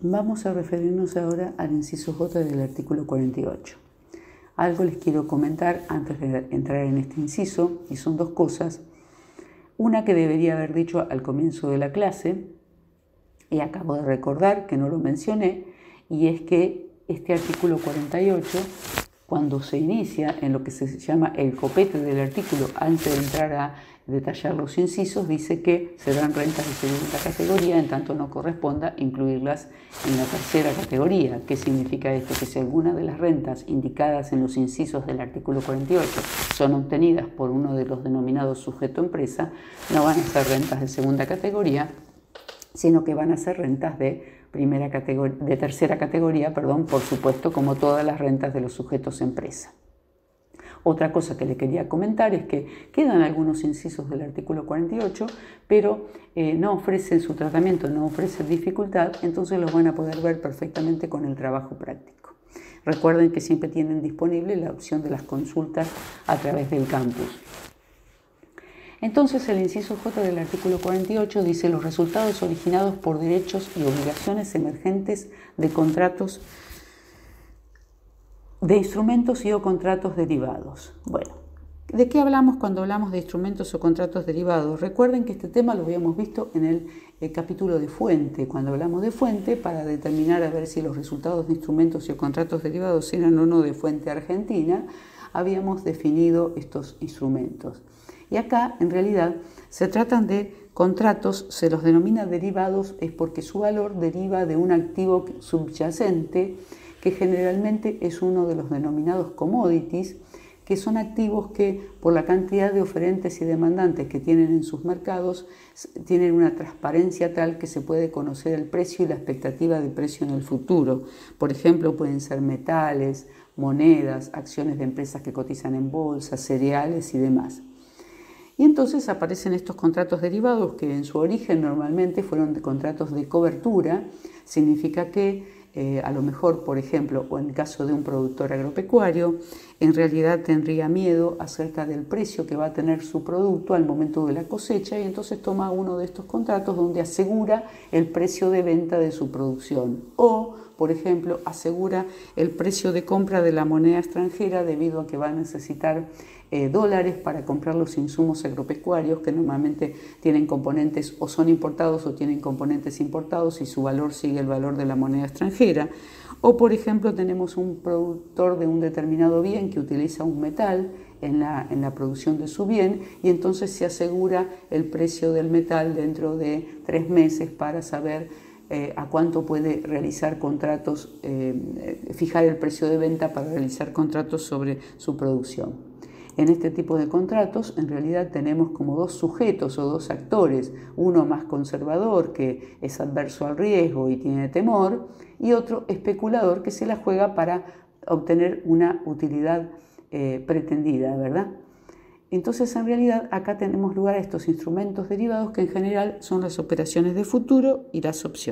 Vamos a referirnos ahora al inciso J del artículo 48. Algo les quiero comentar antes de entrar en este inciso, y son dos cosas. Una que debería haber dicho al comienzo de la clase, y acabo de recordar que no lo mencioné, y es que este artículo 48, cuando se inicia en lo que se llama el copete del artículo, antes de entrar a detallar los incisos, dice que serán rentas de segunda categoría, en tanto no corresponda incluirlas en la tercera categoría. ¿Qué significa esto? Que si alguna de las rentas indicadas en los incisos del artículo 48 son obtenidas por uno de los denominados sujeto empresa, no van a ser rentas de segunda categoría, sino que van a ser rentas de primera categoría, de tercera categoría, perdón, por supuesto, como todas las rentas de los sujetos empresa. Otra cosa que le quería comentar es que quedan algunos incisos del artículo 48, pero eh, no ofrecen su tratamiento, no ofrecen dificultad, entonces los van a poder ver perfectamente con el trabajo práctico. Recuerden que siempre tienen disponible la opción de las consultas a través del campus. Entonces el inciso J del artículo 48 dice los resultados originados por derechos y obligaciones emergentes de contratos de instrumentos y o contratos derivados. Bueno, ¿de qué hablamos cuando hablamos de instrumentos o contratos derivados? Recuerden que este tema lo habíamos visto en el, capítulo de fuente, cuando hablamos de fuente, para determinar a ver si los resultados de instrumentos y o contratos derivados eran o no de fuente argentina, habíamos definido estos instrumentos. Y acá, en realidad, se tratan de contratos, se los denomina derivados, es porque su valor deriva de un activo subyacente que generalmente es uno de los denominados commodities, que son activos que por la cantidad de oferentes y demandantes que tienen en sus mercados, tienen una transparencia tal que se puede conocer el precio y la expectativa de precio en el futuro. Por ejemplo, pueden ser metales, monedas, acciones de empresas que cotizan en bolsa, cereales y demás. Y entonces aparecen estos contratos derivados que en su origen normalmente fueron contratos de cobertura, significa que eh, a lo mejor, por ejemplo, o en el caso de un productor agropecuario, en realidad tendría miedo acerca del precio que va a tener su producto al momento de la cosecha y entonces toma uno de estos contratos donde asegura el precio de venta de su producción o, por ejemplo, asegura el precio de compra de la moneda extranjera debido a que va a necesitar eh, dólares para comprar los insumos agropecuarios que normalmente tienen componentes o son importados o tienen componentes importados y su valor sigue el valor de la moneda extranjera. O por ejemplo tenemos un productor de un determinado bien que utiliza un metal en la, en la, producción de su bien y entonces se asegura el precio del metal dentro de tres meses para saber eh, a cuánto puede realizar contratos, eh, fijar el precio de venta para realizar contratos sobre su producción. En este tipo de contratos en realidad tenemos como dos sujetos o dos actores, uno más conservador que es adverso al riesgo y tiene temor, y otro especulador que se la juega para obtener una utilidad eh, pretendida, ¿verdad? Entonces, en realidad, acá tenemos lugar a estos instrumentos derivados que en general son las operaciones de futuro y las opciones.